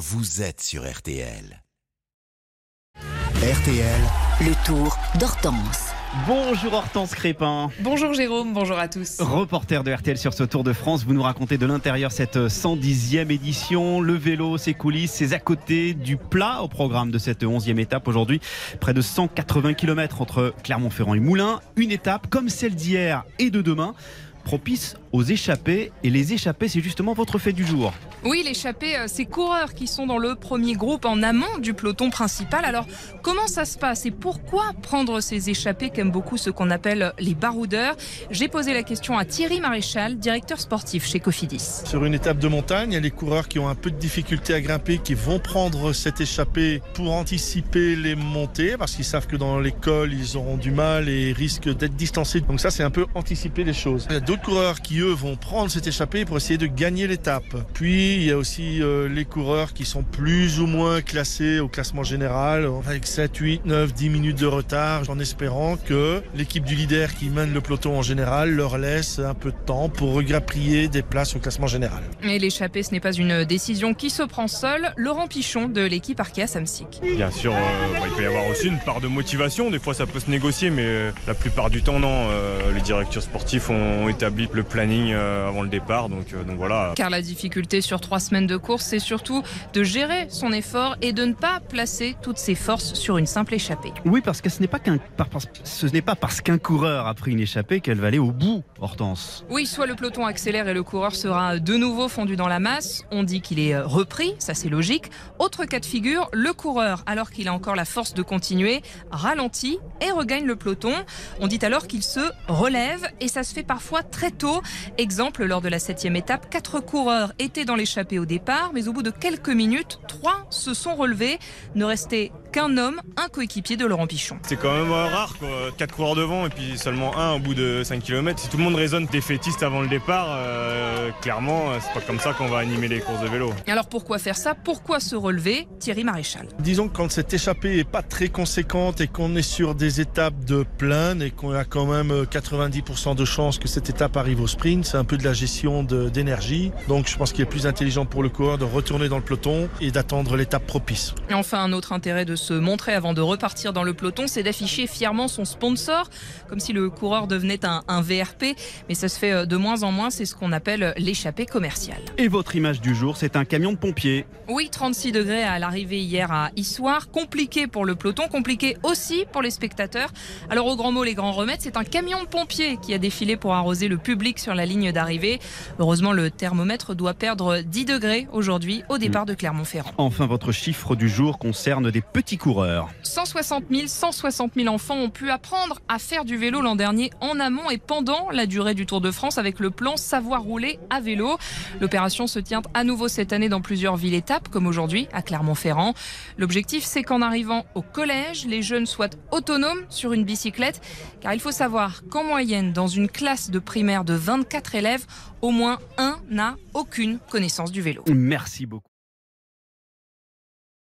vous êtes sur RTL. RTL, Le tour d'Hortense. Bonjour Hortense Crépin. Bonjour Jérôme, bonjour à tous. Reporter de RTL sur ce Tour de France, vous nous racontez de l'intérieur cette 110e édition, le vélo, ses coulisses, ses à côté, du plat au programme de cette 11e étape aujourd'hui. Près de 180 km entre Clermont-Ferrand et Moulins. Une étape comme celle d'hier et de demain propice aux échappées. Et les échappées, c'est justement votre fait du jour. Oui, l'échappée, euh, ces coureurs qui sont dans le premier groupe en amont du peloton principal. Alors, comment ça se passe et pourquoi prendre ces échappées qu'aiment beaucoup ce qu'on appelle les baroudeurs? J'ai posé la question à Thierry Maréchal, directeur sportif chez Cofidis. Sur une étape de montagne, il y a les coureurs qui ont un peu de difficulté à grimper, qui vont prendre cette échappée pour anticiper les montées, parce qu'ils savent que dans l'école, ils auront du mal et risquent d'être distancés. Donc ça, c'est un peu anticiper les choses. Il y a d'autres coureurs qui, eux, vont prendre cette échappée pour essayer de gagner l'étape. Puis, il y a aussi euh, les coureurs qui sont plus ou moins classés au classement général avec 7, 8, 9, 10 minutes de retard en espérant que l'équipe du leader qui mène le peloton en général leur laisse un peu de temps pour regrappiller des places au classement général. Et l'échappée, ce n'est pas une décision qui se prend seule. Laurent Pichon de l'équipe Arkea Samsic. Bien sûr, euh, bah, il peut y avoir aussi une part de motivation. Des fois, ça peut se négocier, mais euh, la plupart du temps, non. Euh, les directeurs sportifs ont établi le planning euh, avant le départ, donc, euh, donc voilà. Car la difficulté sur trois semaines de course, c'est surtout de gérer son effort et de ne pas placer toutes ses forces sur une simple échappée. Oui, parce que ce n'est pas, qu'un, ce n'est pas parce qu'un coureur a pris une échappée qu'elle va aller au bout, Hortense. Oui, soit le peloton accélère et le coureur sera de nouveau fondu dans la masse. On dit qu'il est euh, repris, ça c'est logique. Autre cas de figure, le coureur, alors qu'il a encore la force de continuer, ralentit et regagne le peloton. On dit alors qu'il se relève et ça se fait parfois très tôt. Exemple, lors de la septième étape, quatre coureurs étaient dans l'échappée au départ, mais au bout de quelques minutes, trois se sont relevés. Ne restait qu'un homme, un coéquipier de Laurent Pichon. C'est quand même euh, rare, quoi. 4 coureurs devant et puis seulement un au bout de 5 km. Si tout le monde raisonne défaitiste avant le départ, euh, clairement, euh, c'est pas comme ça qu'on va animer les courses de vélo. Alors pourquoi faire ça? Pourquoi se relever? Thierry Maréchal. Disons que quand cette échappée est pas très conséquente et qu'on est sur des étapes de plaine et qu'on a quand même euh, 90% de chances que cette étape arrive au sprint, c'est un peu de la gestion d'énergie. Donc je pense qu'il est plus intelligent pour le coureur de retourner dans le peloton et d'attendre l'étape propice. Et enfin, un autre intérêt de se montrer avant de repartir dans le peloton, c'est d'afficher fièrement son sponsor, comme si le coureur devenait un, un VRP. Mais ça se fait euh, de moins en moins, c'est ce qu'on appelle l'échappée commerciale. Et votre image du jour, c'est un camion de pompiers. Oui, 36 degrés à l'arrivée hier à Issoire. Compliqué pour le peloton, compliqué aussi pour les spectateurs. Alors au grand mot, les grands remèdes, c'est un camion de pompiers qui a défilé pour arroser le public sur la ligne d'arrivée. Heureusement, le thermomètre doit perdre 10 degrés aujourd'hui au départ de Clermont-Ferrand. Enfin, votre chiffre du jour concerne des petits coureurs. 160 000, 160 000 enfants ont pu apprendre à faire du vélo l'an dernier en amont et pendant la durée du Tour de France avec le plan Savoir rouler à vélo. L'opération se tient à nouveau cette année dans plusieurs villes étapes, comme aujourd'hui à Clermont-Ferrand. L'objectif, c'est qu'en arrivant au collège, les jeunes soient autonomes sur une bicyclette, car il faut savoir qu'en moyenne, dans une classe de primaire de 24 élèves, au moins un n'a aucune connaissance du vélo. Merci beaucoup.